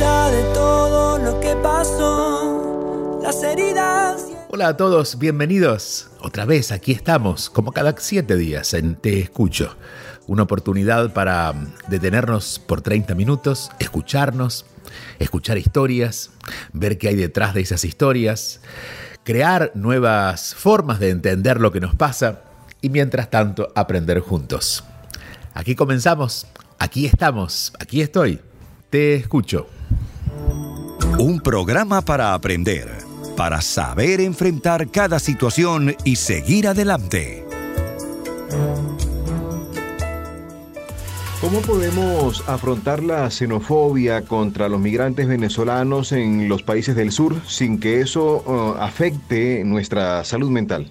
De todo lo que pasó, las heridas. Hola a todos, bienvenidos. Otra vez aquí estamos, como cada siete días en Te Escucho. Una oportunidad para detenernos por 30 minutos, escucharnos, escuchar historias, ver qué hay detrás de esas historias, crear nuevas formas de entender lo que nos pasa y mientras tanto aprender juntos. Aquí comenzamos, aquí estamos, aquí estoy. Te escucho. Un programa para aprender, para saber enfrentar cada situación y seguir adelante. ¿Cómo podemos afrontar la xenofobia contra los migrantes venezolanos en los países del sur sin que eso uh, afecte nuestra salud mental?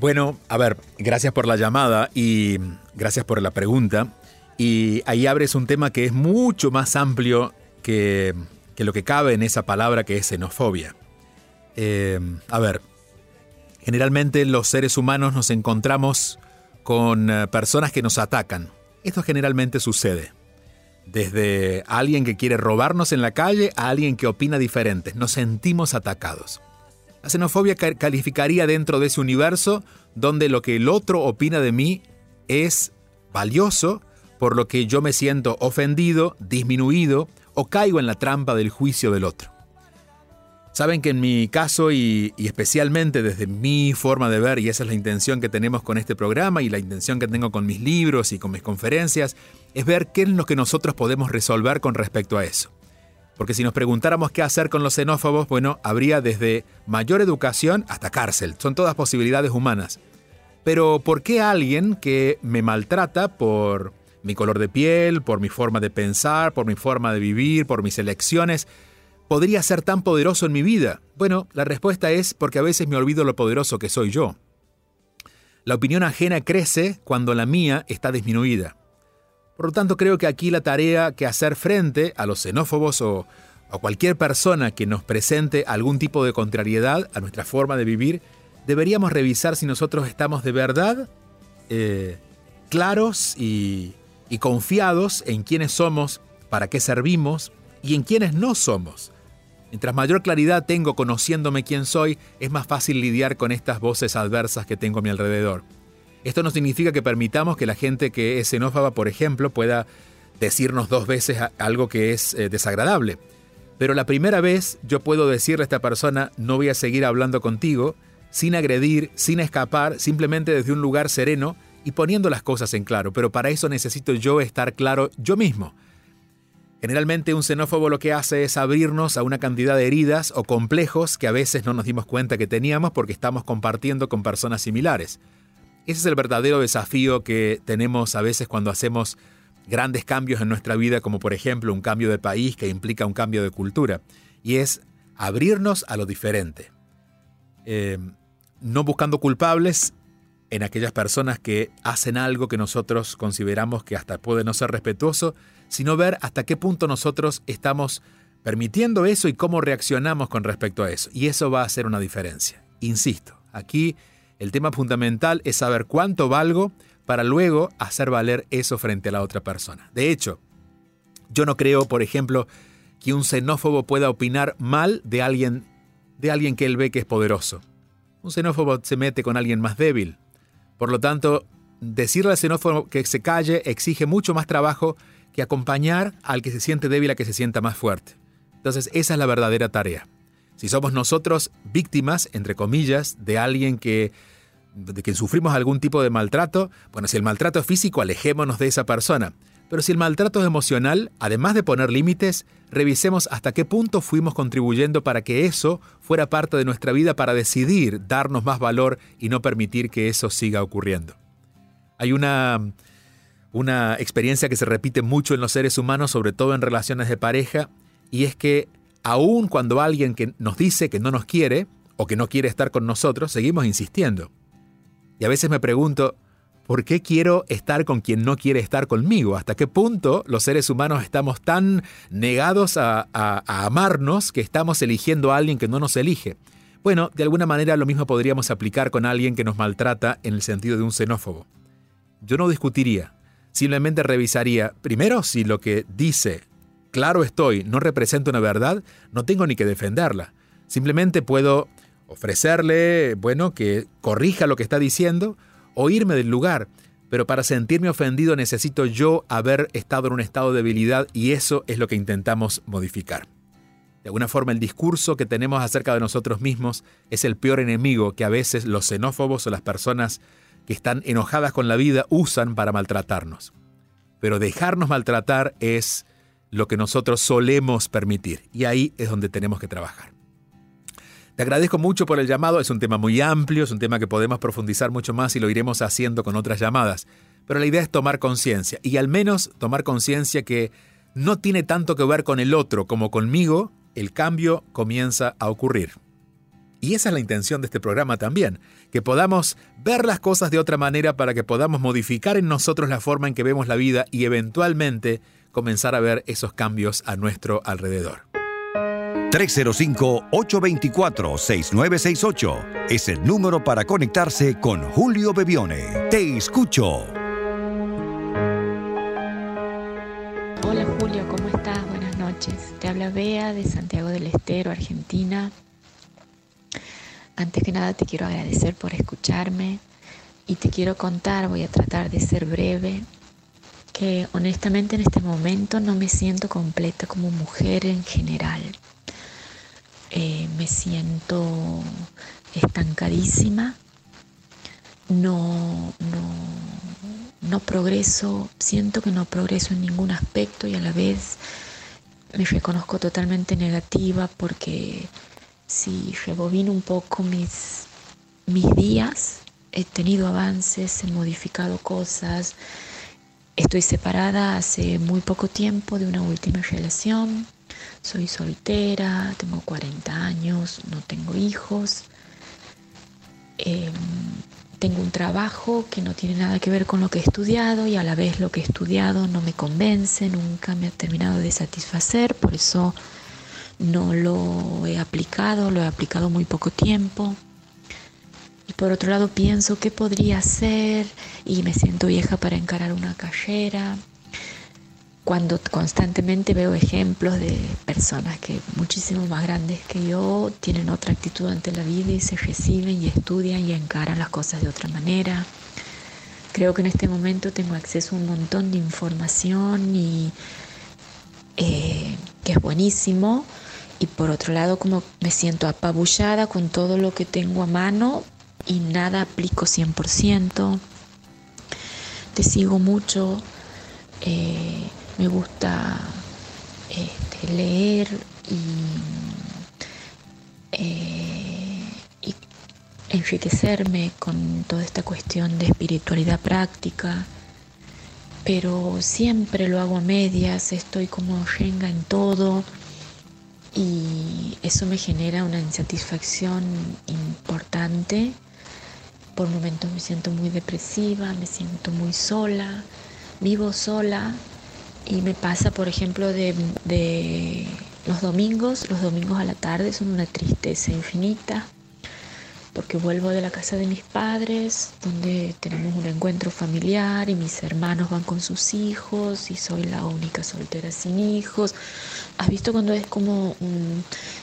Bueno, a ver, gracias por la llamada y gracias por la pregunta. Y ahí abres un tema que es mucho más amplio que, que lo que cabe en esa palabra que es xenofobia. Eh, a ver, generalmente los seres humanos nos encontramos con eh, personas que nos atacan. Esto generalmente sucede. Desde alguien que quiere robarnos en la calle a alguien que opina diferente. Nos sentimos atacados. La xenofobia calificaría dentro de ese universo donde lo que el otro opina de mí es valioso por lo que yo me siento ofendido, disminuido o caigo en la trampa del juicio del otro. Saben que en mi caso y, especialmente desde mi forma de ver, y esa es la intención que tenemos con este programa y la intención que tengo con mis libros y con mis conferencias, es ver qué es lo que nosotros podemos resolver con respecto a eso. Porque si nos preguntáramos qué hacer con los xenófobos, bueno, habría desde mayor educación hasta cárcel. Son todas posibilidades humanas. Pero ¿por qué alguien que me maltrata por mi color de piel, por mi forma de pensar, por mi forma de vivir, por mis elecciones, podría ser tan poderoso en mi vida? Bueno, la respuesta es porque a veces me olvido lo poderoso que soy yo. La opinión ajena crece cuando la mía está disminuida. Por lo tanto, creo que aquí la tarea que hacer frente a los xenófobos o a cualquier persona que nos presente algún tipo de contrariedad a nuestra forma de vivir, deberíamos revisar si nosotros estamos de verdad eh, claros y, y confiados en quiénes somos, para qué servimos y en quiénes no somos. Mientras mayor claridad tengo conociéndome quién soy, es más fácil lidiar con estas voces adversas que tengo a mi alrededor. Esto no significa que permitamos que la gente que es xenófoba, por ejemplo, pueda decirnos dos veces algo que es eh, desagradable. Pero la primera vez yo puedo decirle a esta persona, no voy a seguir hablando contigo, sin agredir, sin escapar, simplemente desde un lugar sereno y poniendo las cosas en claro. Pero para eso necesito yo estar claro yo mismo. Generalmente un xenófobo lo que hace es abrirnos a una cantidad de heridas o complejos que a veces no nos dimos cuenta que teníamos porque estamos compartiendo con personas similares. Ese es el verdadero desafío que tenemos a veces cuando hacemos grandes cambios en nuestra vida, como por ejemplo un cambio de país que implica un cambio de cultura, y es abrirnos a lo diferente. Eh, no buscando culpables en aquellas personas que hacen algo que nosotros consideramos que hasta puede no ser respetuoso, sino ver hasta qué punto nosotros estamos permitiendo eso y cómo reaccionamos con respecto a eso. Y eso va a hacer una diferencia. Insisto, aquí el tema fundamental es saber cuánto valgo para luego hacer valer eso frente a la otra persona. De hecho, yo no creo, por ejemplo, que un xenófobo pueda opinar mal de alguien, de alguien que él ve que es poderoso. Un xenófobo se mete con alguien más débil. Por lo tanto, decirle al xenófobo que se calle exige mucho más trabajo que acompañar al que se siente débil a que se sienta más fuerte. Entonces esa es la verdadera tarea. Si somos nosotros víctimas, entre comillas, de alguien que de que sufrimos algún tipo de maltrato, bueno, si el maltrato es físico, alejémonos de esa persona. Pero si el maltrato es emocional, además de poner límites, revisemos hasta qué punto fuimos contribuyendo para que eso fuera parte de nuestra vida para decidir darnos más valor y no permitir que eso siga ocurriendo. Hay una, una experiencia que se repite mucho en los seres humanos, sobre todo en relaciones de pareja, y es que aun cuando alguien que nos dice que no nos quiere o que no quiere estar con nosotros, seguimos insistiendo. Y a veces me pregunto, ¿por qué quiero estar con quien no quiere estar conmigo? ¿Hasta qué punto los seres humanos estamos tan negados a, amarnos que estamos eligiendo a alguien que no nos elige? Bueno, de alguna manera lo mismo podríamos aplicar con alguien que nos maltrata en el sentido de un xenófobo. Yo no discutiría, simplemente revisaría, primero, si lo que dice, claro estoy, no representa una verdad, no tengo ni que defenderla. Simplemente puedo ofrecerle, bueno, que corrija lo que está diciendo o irme del lugar. Pero para sentirme ofendido necesito yo haber estado en un estado de debilidad y eso es lo que intentamos modificar. De alguna forma el discurso que tenemos acerca de nosotros mismos es el peor enemigo que a veces los xenófobos o las personas que están enojadas con la vida usan para maltratarnos. Pero dejarnos maltratar es lo que nosotros solemos permitir y ahí es donde tenemos que trabajar. Te agradezco mucho por el llamado, es un tema muy amplio, es un tema que podemos profundizar mucho más y lo iremos haciendo con otras llamadas. Pero la idea es tomar conciencia y al menos tomar conciencia que no tiene tanto que ver con el otro como conmigo, el cambio comienza a ocurrir. Y esa es la intención de este programa también, que podamos ver las cosas de otra manera para que podamos modificar en nosotros la forma en que vemos la vida y eventualmente comenzar a ver esos cambios a nuestro alrededor. 305-824-6968 es el número para conectarse con Julio Bebione. Te escucho. Hola Julio, ¿cómo estás? Buenas noches. Te habla Bea de Santiago del Estero, Argentina. Antes que nada te quiero agradecer por escucharme y te quiero contar, voy a tratar de ser breve, que honestamente en este momento no me siento completa como mujer en general. Eh, me siento estancadísima, no, no, no progreso, siento que no progreso en ningún aspecto y a la vez me reconozco totalmente negativa porque si rebobino un poco mis, mis días, he tenido avances, he modificado cosas, estoy separada hace muy poco tiempo de una última relación, soy soltera, tengo 40 años, no tengo hijos. Em, tengo un trabajo que no tiene nada que ver con lo que he estudiado y a la vez lo que he estudiado no me convence, nunca me ha terminado de satisfacer, por eso no lo he aplicado, lo he aplicado muy poco tiempo. Y por otro lado pienso qué podría hacer y me siento vieja para encarar una carrera cuando constantemente veo ejemplos de personas que muchísimo más grandes que yo tienen otra actitud ante la vida y se reciben y estudian y encaran las cosas de otra manera. Creo que en este momento tengo acceso a un montón de información y eh, que es buenísimo. Y por otro lado, como me siento apabullada con todo lo que tengo a mano y nada aplico 100%. Te sigo mucho. Eh, me gusta este, leer eh, y, enriquecerme con toda esta cuestión de espiritualidad práctica, pero siempre lo hago a medias, estoy como renga en todo y eso me genera una insatisfacción importante. Por momentos me siento muy depresiva, me siento muy sola, vivo sola y me pasa, por ejemplo, de, los domingos, los domingos a la tarde son una tristeza infinita, porque vuelvo de la casa de mis padres, donde tenemos un encuentro familiar y mis hermanos van con sus hijos y soy la única soltera sin hijos. ¿Has visto cuando es como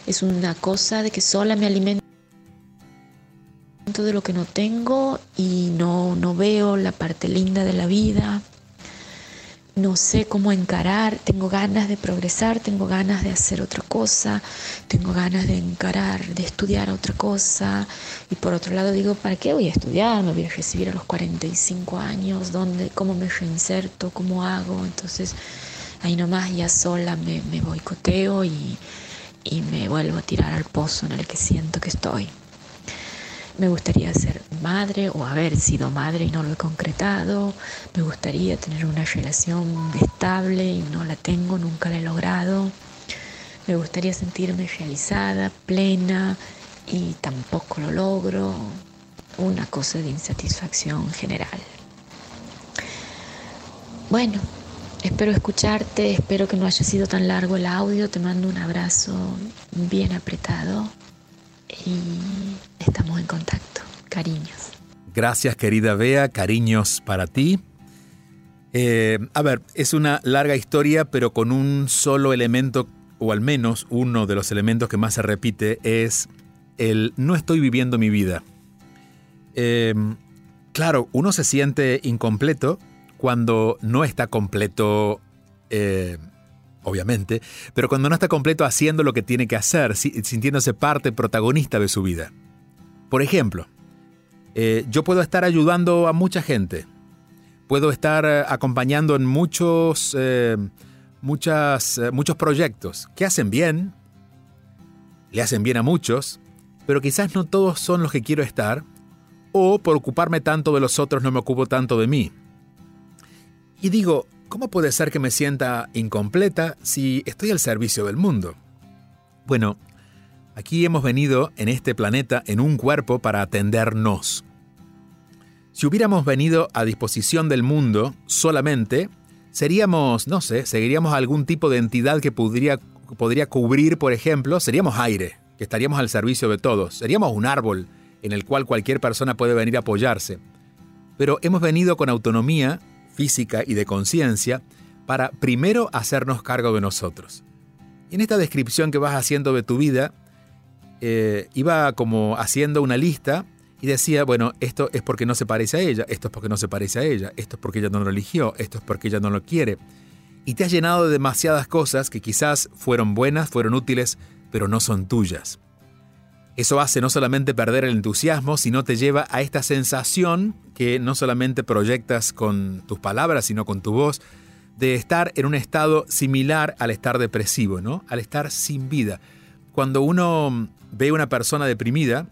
es una cosa de que sola me alimento de lo que no tengo y no, no veo la parte linda de la vida? No sé cómo encarar, tengo ganas de progresar, tengo ganas de hacer otra cosa, tengo ganas de encarar, de estudiar otra cosa. Y por otro lado digo, ¿para qué voy a estudiar? Me voy a recibir a los 45 años, ¿dónde, ¿cómo me reinserto? ¿Cómo hago? Entonces ahí nomás ya sola me, me boicoteo y, y me vuelvo a tirar al pozo en el que siento que estoy. Me gustaría ser madre o haber sido madre y no lo he concretado. Me gustaría tener una relación estable y no la tengo, nunca la he logrado. Me gustaría sentirme realizada, plena y tampoco lo logro. Una cosa de insatisfacción general. Bueno, espero escucharte, espero que no haya sido tan largo el audio. Te mando un abrazo bien apretado y estamos en contacto. Cariños. Gracias querida Bea, cariños para ti. Eh, a ver, es una larga historia, pero con un solo elemento, o al menos uno de los elementos que más se repite, es el no estoy viviendo mi vida. Eh, claro, uno se siente incompleto cuando no está completo eh, obviamente, pero cuando no está completo haciendo lo que tiene que hacer, sintiéndose parte protagonista de su vida. Por ejemplo, eh, yo puedo estar ayudando a mucha gente, puedo estar eh, acompañando en muchos, eh, muchas, muchos proyectos que hacen bien, le hacen bien a muchos, pero quizás no todos son los que quiero estar, o por ocuparme tanto de los otros no me ocupo tanto de mí. Y digo, ¿Cómo puede ser que me sienta incompleta si estoy al servicio del mundo? Bueno, aquí hemos venido en este planeta en un cuerpo para atendernos. Si hubiéramos venido a disposición del mundo solamente, seríamos, no sé, seguiríamos algún tipo de entidad que podría, podría cubrir, por ejemplo, seríamos aire, que estaríamos al servicio de todos, seríamos un árbol en el cual cualquier persona puede venir a apoyarse. Pero hemos venido con autonomía física y de conciencia para primero hacernos cargo de nosotros. En esta descripción que vas haciendo de tu vida, eh, iba como haciendo una lista y decía, bueno, esto es porque no se parece a ella, esto es porque no se parece a ella, esto es porque ella no lo eligió, esto es porque ella no lo quiere. Y te has llenado de demasiadas cosas que quizás fueron buenas, fueron útiles, pero no son tuyas. Eso hace no solamente perder el entusiasmo, sino te lleva a esta sensación que no solamente proyectas con tus palabras, sino con tu voz, de estar en un estado similar al estar depresivo, ¿no? Al estar sin vida. Cuando uno ve a una persona deprimida,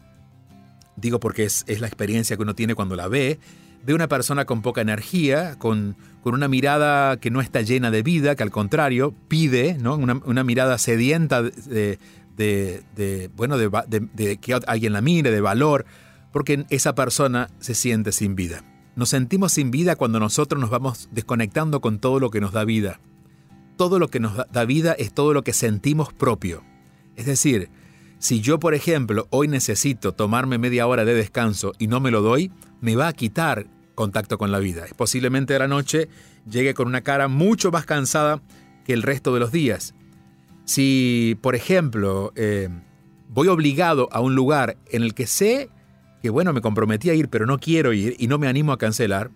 digo porque es, la experiencia que uno tiene cuando la ve, ve una persona con poca energía, con, con, una mirada que no está llena de vida, que al contrario pide, ¿no? una, mirada sedienta de, bueno, de, que alguien la mire, de valor, porque esa persona se siente sin vida. Nos sentimos sin vida cuando nosotros nos vamos desconectando con todo lo que nos da vida. Todo lo que nos da vida es todo lo que sentimos propio. Es decir, si yo, por ejemplo, hoy necesito tomarme media hora de descanso y no me lo doy, me va a quitar contacto con la vida. Posiblemente de la noche llegue con una cara mucho más cansada que el resto de los días. Si, por ejemplo, eh, voy obligado a un lugar en el que sé que, bueno, me comprometí a ir, pero no quiero ir y no me animo a cancelar,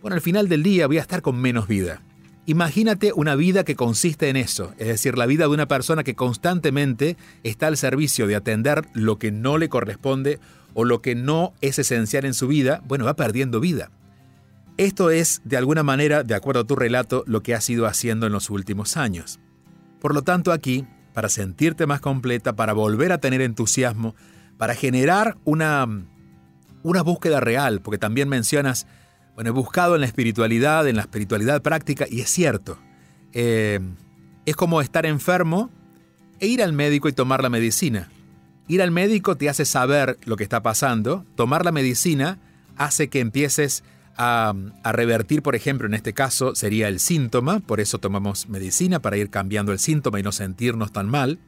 bueno, al final del día voy a estar con menos vida. Imagínate una vida que consiste en eso, es decir, la vida de una persona que constantemente está al servicio de atender lo que no le corresponde o lo que no es esencial en su vida, bueno, va perdiendo vida. Esto es, de alguna manera, de acuerdo a tu relato, lo que has ido haciendo en los últimos años. Por lo tanto, aquí, para sentirte más completa, para volver a tener entusiasmo, para generar una, una búsqueda real, porque también mencionas, bueno, he buscado en la espiritualidad, en la espiritualidad práctica, y es cierto, eh, es como estar enfermo e ir al médico y tomar la medicina. Ir al médico te hace saber lo que está pasando, tomar la medicina hace que empieces a, revertir, por ejemplo, en este caso sería el síntoma, por eso tomamos medicina para ir cambiando el síntoma y no sentirnos tan mal,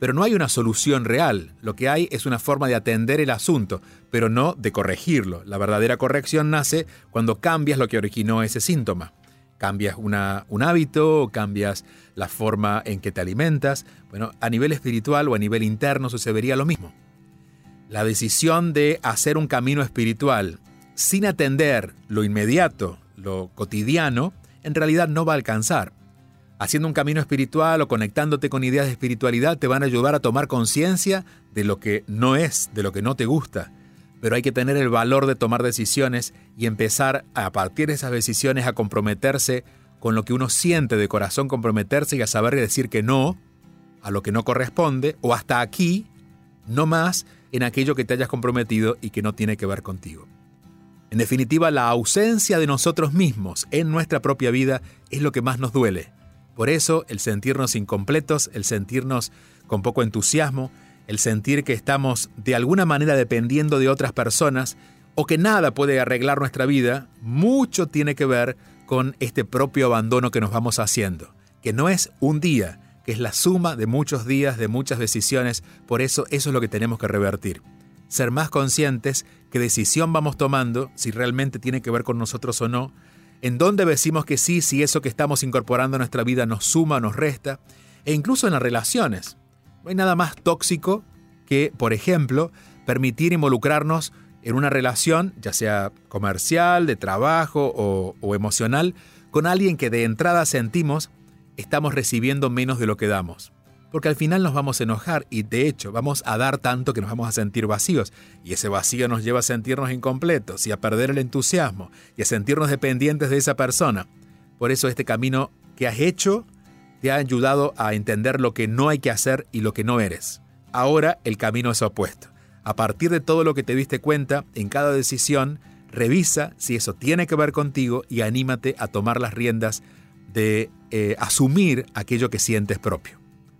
pero no hay una solución real, lo que hay es una forma de atender el asunto, pero no de corregirlo. La verdadera corrección nace cuando cambias lo que originó ese síntoma. Cambias una, un hábito, cambias la forma en que te alimentas. Bueno, a nivel espiritual o a nivel interno sucedería lo mismo. La decisión de hacer un camino espiritual sin atender lo inmediato, lo cotidiano, en realidad no va a alcanzar. Haciendo un camino espiritual o conectándote con ideas de espiritualidad te van a ayudar a tomar conciencia de lo que no es, de lo que no te gusta. Pero hay que tener el valor de tomar decisiones y empezar a partir de esas decisiones a comprometerse con lo que uno siente de corazón, comprometerse y a saber decir que no a lo que no corresponde o hasta aquí, no más en aquello que te hayas comprometido y que no tiene que ver contigo. En definitiva, la ausencia de nosotros mismos en nuestra propia vida es lo que más nos duele. Por eso, el sentirnos incompletos, el sentirnos con poco entusiasmo, el sentir que estamos de alguna manera dependiendo de otras personas o que nada puede arreglar nuestra vida, mucho tiene que ver con este propio abandono que nos vamos haciendo, que no es un día, que es la suma de muchos días, de muchas decisiones, por eso eso es lo que tenemos que revertir. Ser más conscientes qué decisión vamos tomando, si realmente tiene que ver con nosotros o no, en dónde decimos que sí, si eso que estamos incorporando a nuestra vida nos suma nos resta, e incluso en las relaciones. No hay nada más tóxico que, por ejemplo, permitir involucrarnos en una relación, ya sea comercial, de trabajo o, o emocional, con alguien que de entrada sentimos estamos recibiendo menos de lo que damos. Porque al final nos vamos a enojar y de hecho vamos a dar tanto que nos vamos a sentir vacíos. Y ese vacío nos lleva a sentirnos incompletos y a perder el entusiasmo y a sentirnos dependientes de esa persona. Por eso este camino que has hecho te ha ayudado a entender lo que no hay que hacer y lo que no eres. Ahora el camino es opuesto. A partir de todo lo que te diste cuenta, en cada decisión, revisa si eso tiene que ver contigo y anímate a tomar las riendas de eh, asumir aquello que sientes propio.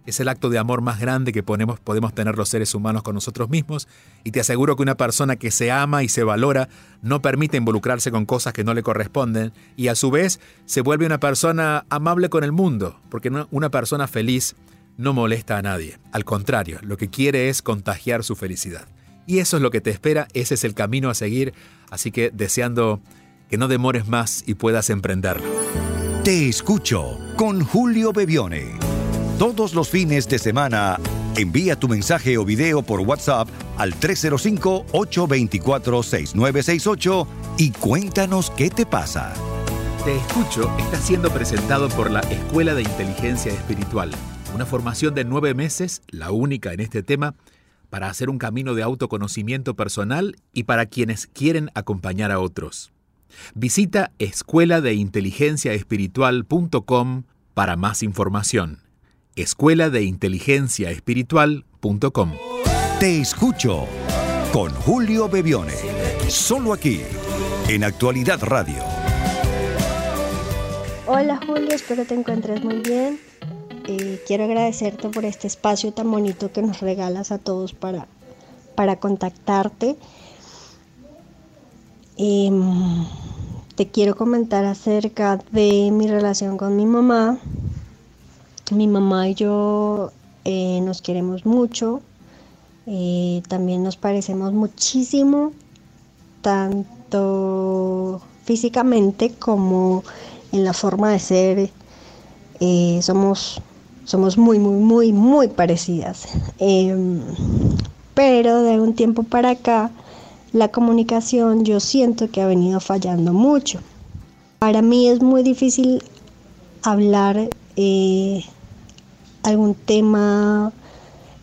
Es el acto de amor más grande que podemos tener los seres humanos con nosotros mismos y te aseguro que una persona que se ama y se valora no permite involucrarse con cosas que no le corresponden y a su vez se vuelve una persona amable con el mundo, porque una persona feliz no molesta a nadie. Al contrario, lo que quiere es contagiar su felicidad. Y eso es lo que te espera, ese es el camino a seguir, así que deseando que no demores más y puedas emprenderlo. Te escucho con Julio Bebione. Todos los fines de semana, envía tu mensaje o video por WhatsApp al 305-824-6968 y cuéntanos qué te pasa. Te escucho está siendo presentado por la Escuela de Inteligencia Espiritual, una formación de nueve meses, la única en este tema, para hacer un camino de autoconocimiento personal y para quienes quieren acompañar a otros. Visita escuela de inteligencia espiritual.com para más información. Escuela de inteligencia espiritual.com. Te escucho con Julio Bebione. Solo aquí, en Actualidad Radio. Hola Julio, espero te encuentres muy bien. Eh, quiero agradecerte por este espacio tan bonito que nos regalas a todos para, para contactarte. Em, te quiero comentar acerca de mi relación con mi mamá. Mi mamá y yo eh, nos queremos mucho, eh, también nos parecemos muchísimo, tanto físicamente como en la forma de ser. Eh, somos, somos muy, muy, muy, muy parecidas. Em, pero de un tiempo para acá, la comunicación yo siento que ha venido fallando mucho. Para mí es muy difícil hablar algún tema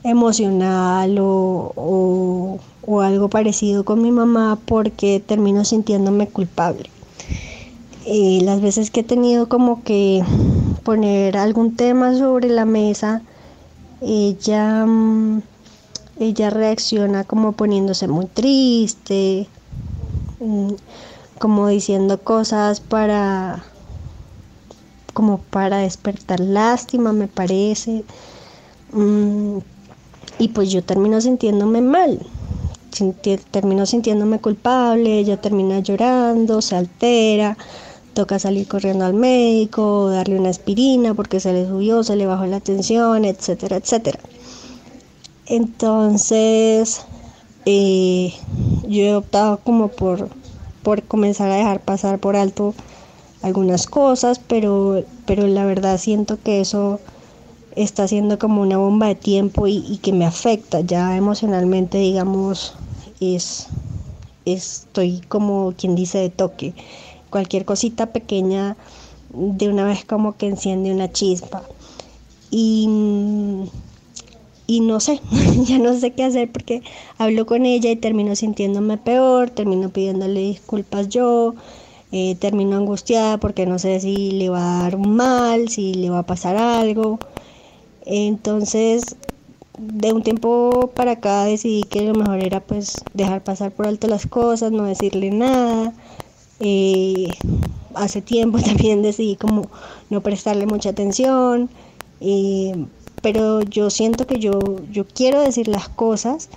emocional o, algo parecido con mi mamá porque termino sintiéndome culpable. Eh, las veces que he tenido como que poner algún tema sobre la mesa, ella... Mm, ella reacciona como poniéndose muy triste, mm, como diciendo cosas para como para despertar lástima, me parece. Mm, y pues yo termino sintiéndome mal, termino sintiéndome culpable, ella termina llorando, se altera, toca salir corriendo al médico, darle una aspirina porque se le subió, se le bajó la tensión, etcétera, etcétera. Entonces, eh, yo he optado como por, por comenzar a dejar pasar por alto algunas cosas, pero, pero la verdad siento que eso está siendo como una bomba de tiempo y, que me afecta ya emocionalmente, digamos, es, estoy como quien dice de toque. Cualquier cosita pequeña de una vez como que enciende una chispa. Y, y no sé, ya no sé qué hacer porque hablo con ella y termino sintiéndome peor, termino pidiéndole disculpas yo, eh, termino angustiada porque no sé si le va a dar mal, si le va a pasar algo. Entonces, de un tiempo para acá decidí que lo mejor era pues dejar pasar por alto las cosas, no decirle nada. Eh, hace tiempo también decidí como no prestarle mucha atención, eh, pero yo siento que yo, yo quiero decir las cosas,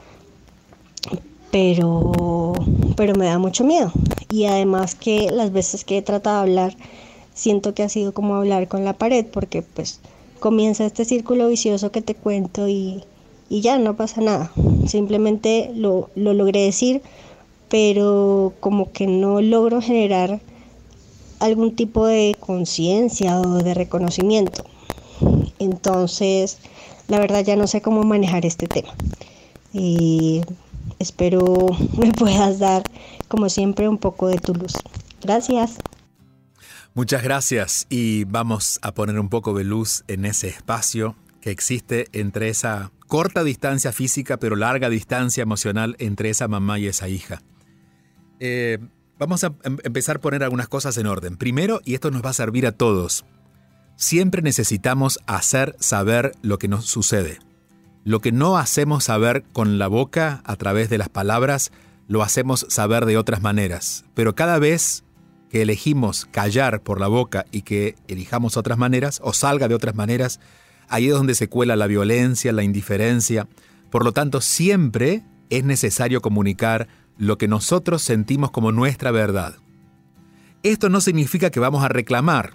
pero, pero me da mucho miedo. Y además que las veces que he tratado de hablar, siento que ha sido como hablar con la pared, porque pues comienza este círculo vicioso que te cuento y, ya no pasa nada. Simplemente lo, lo logré decir, pero como que no logro generar algún tipo de conciencia o de reconocimiento. Entonces, la verdad ya no sé cómo manejar este tema. Y espero me puedas dar, como siempre, un poco de tu luz. Gracias. Muchas gracias y vamos a poner un poco de luz en ese espacio que existe entre esa corta distancia física pero larga distancia emocional entre esa mamá y esa hija. Eh, vamos a em, empezar a poner algunas cosas en orden. Primero, y esto nos va a servir a todos, siempre necesitamos hacer saber lo que nos sucede. Lo que no hacemos saber con la boca a través de las palabras, lo hacemos saber de otras maneras. Pero cada vez que elegimos callar por la boca y que elijamos otras maneras, o salga de otras maneras, ahí es donde se cuela la violencia, la indiferencia. Por lo tanto, siempre es necesario comunicar lo que nosotros sentimos como nuestra verdad. Esto no significa que vamos a reclamar.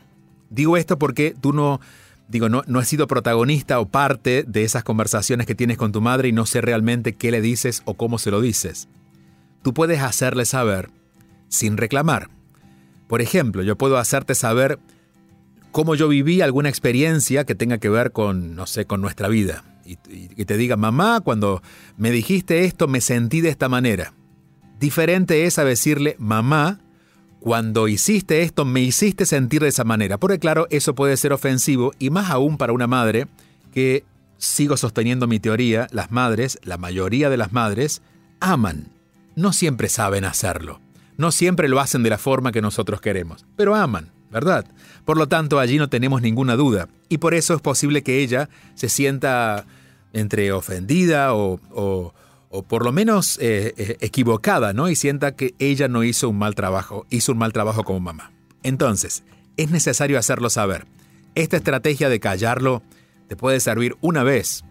Digo esto porque tú no, digo, no, no has sido protagonista o parte de esas conversaciones que tienes con tu madre y no sé realmente qué le dices o cómo se lo dices. Tú puedes hacerle saber sin reclamar. Por ejemplo, yo puedo hacerte saber cómo yo viví alguna experiencia que tenga que ver con, no sé, con nuestra vida. Y, que te diga, mamá, cuando me dijiste esto me sentí de esta manera. Diferente es a decirle, mamá, cuando hiciste esto me hiciste sentir de esa manera. Porque claro, eso puede ser ofensivo y más aún para una madre que, sigo sosteniendo mi teoría, las madres, la mayoría de las madres, aman. No siempre saben hacerlo. No siempre lo hacen de la forma que nosotros queremos, pero aman, ¿verdad? Por lo tanto, allí no tenemos ninguna duda. Y por eso es posible que ella se sienta entre ofendida o, o por lo menos eh, eh, equivocada, ¿no? Y sienta que ella no hizo un mal trabajo, hizo un mal trabajo como mamá. Entonces, es necesario hacerlo saber. Esta estrategia de callarlo te puede servir una vez,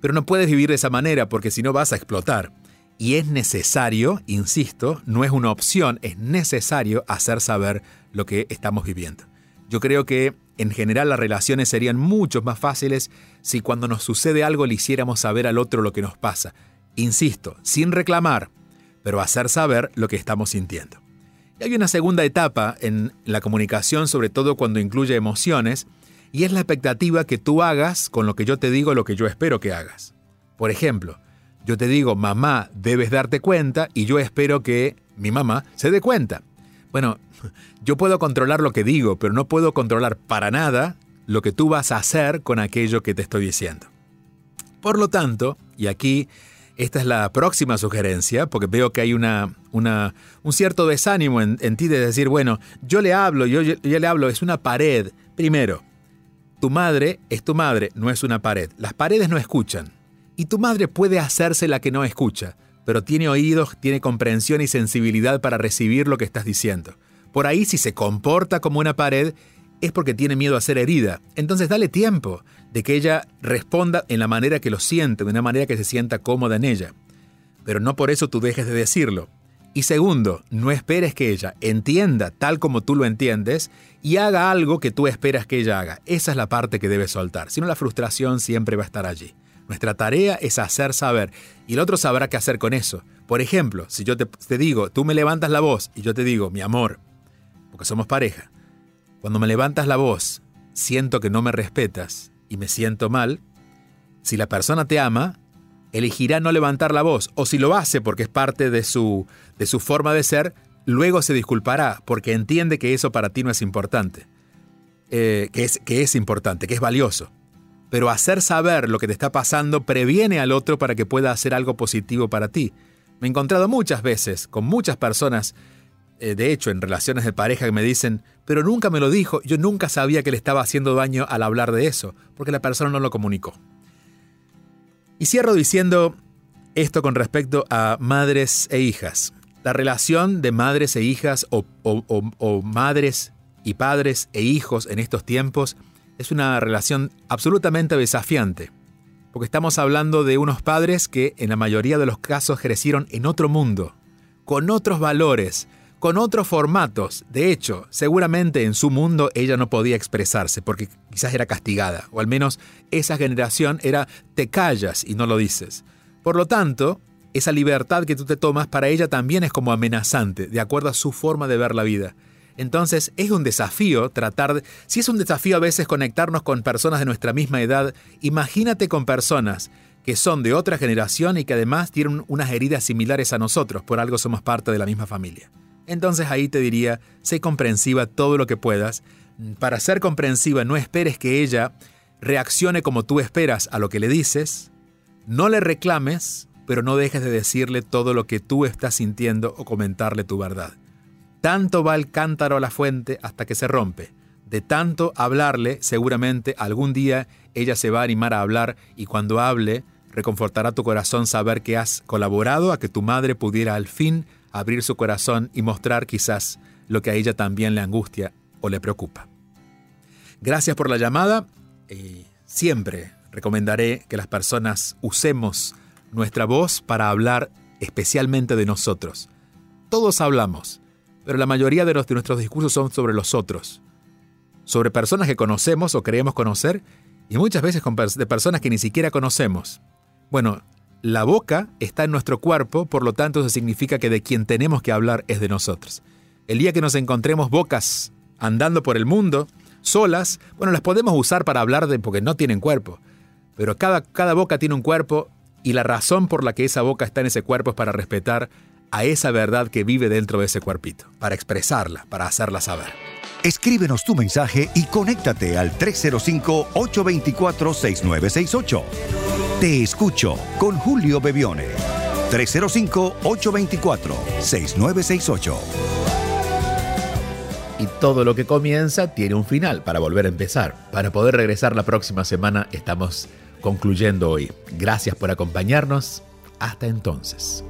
pero no puedes vivir de esa manera porque si no vas a explotar. Y es necesario, insisto, no es una opción, es necesario hacer saber lo que estamos viviendo. Yo creo que en general las relaciones serían mucho más fáciles si cuando nos sucede algo le hiciéramos saber al otro lo que nos pasa Insisto, sin reclamar, pero hacer saber lo que estamos sintiendo. Y hay una segunda etapa en la comunicación, sobre todo cuando incluye emociones, y es la expectativa que tú hagas con lo que yo te digo lo que yo espero que hagas. Por ejemplo, yo te digo, mamá, debes darte cuenta, y yo espero que mi mamá se dé cuenta. Bueno, yo puedo controlar lo que digo, pero no puedo controlar para nada lo que tú vas a hacer con aquello que te estoy diciendo. Por lo tanto, y aquí esta es la próxima sugerencia, porque veo que hay una, un cierto desánimo en, ti de decir, bueno, yo le hablo, yo, yo, le hablo, es una pared. Primero, tu madre es tu madre, no es una pared. Las paredes no escuchan. Y tu madre puede hacerse la que no escucha, pero tiene oídos, tiene comprensión y sensibilidad para recibir lo que estás diciendo. Por ahí si se comporta como una pared, es porque tiene miedo a ser herida. Entonces dale tiempo de que ella responda en la manera que lo siente, de una manera que se sienta cómoda en ella. Pero no por eso tú dejes de decirlo. Y segundo, no esperes que ella entienda tal como tú lo entiendes y haga algo que tú esperas que ella haga. Esa es la parte que debes soltar. Si no, la frustración siempre va a estar allí. Nuestra tarea es hacer saber y el otro sabrá qué hacer con eso. Por ejemplo, si yo te, te digo, tú me levantas la voz y yo te digo, mi amor, porque somos pareja, cuando me levantas la voz, siento que no me respetas y me siento mal. Si la persona te ama, elegirá no levantar la voz, o si lo hace porque es parte de su, de su forma de ser, luego se disculpará porque entiende que eso para ti no es importante. eh, que, es, que es importante, que es valioso. Pero hacer saber lo que te está pasando previene al otro para que pueda hacer algo positivo para ti. Me he encontrado muchas veces con muchas personas, de hecho en relaciones de pareja, que me dicen, pero nunca me lo dijo, yo nunca sabía que le estaba haciendo daño al hablar de eso, porque la persona no lo comunicó. Y cierro diciendo esto con respecto a madres e hijas. La relación de madres e hijas o, o madres y padres e hijos en estos tiempos es una relación absolutamente desafiante, porque estamos hablando de unos padres que en la mayoría de los casos crecieron en otro mundo, con otros valores, con otros formatos. De hecho, seguramente en su mundo ella no podía expresarse porque quizás era castigada, o al menos esa generación era te callas y no lo dices. Por lo tanto, esa libertad que tú te tomas para ella también es como amenazante, de acuerdo a su forma de ver la vida. Entonces es un desafío tratar de... Si es un desafío a veces conectarnos con personas de nuestra misma edad, imagínate con personas que son de otra generación y que además tienen unas heridas similares a nosotros, por algo somos parte de la misma familia. Entonces ahí te diría, sé comprensiva todo lo que puedas. Para ser comprensiva no esperes que ella reaccione como tú esperas a lo que le dices, no le reclames, pero no dejes de decirle todo lo que tú estás sintiendo o comentarle tu verdad. Tanto va el cántaro a la fuente hasta que se rompe. De tanto hablarle, seguramente algún día ella se va a animar a hablar y cuando hable, reconfortará tu corazón saber que has colaborado a que tu madre pudiera al fin abrir su corazón y mostrar quizás lo que a ella también le angustia o le preocupa. Gracias por la llamada. y siempre recomendaré que las personas usemos nuestra voz para hablar especialmente de nosotros. Todos hablamos, pero la mayoría de, nuestros discursos son sobre los otros, sobre personas que conocemos o creemos conocer y muchas veces de personas que ni siquiera conocemos. Bueno, la boca está en nuestro cuerpo, por lo tanto eso significa que de quien tenemos que hablar es de nosotros. El día que nos encontremos bocas andando por el mundo, solas, bueno, las podemos usar para hablar de porque no tienen cuerpo, pero cada, cada boca tiene un cuerpo y la razón por la que esa boca está en ese cuerpo es para respetar a esa verdad que vive dentro de ese cuerpito, para expresarla, para hacerla saber. Escríbenos tu mensaje y conéctate al 305-824-6968. Te escucho con Julio Bebione. 305-824-6968. Y todo lo que comienza tiene un final para volver a empezar. Para poder regresar la próxima semana estamos concluyendo hoy. Gracias por acompañarnos. Hasta entonces.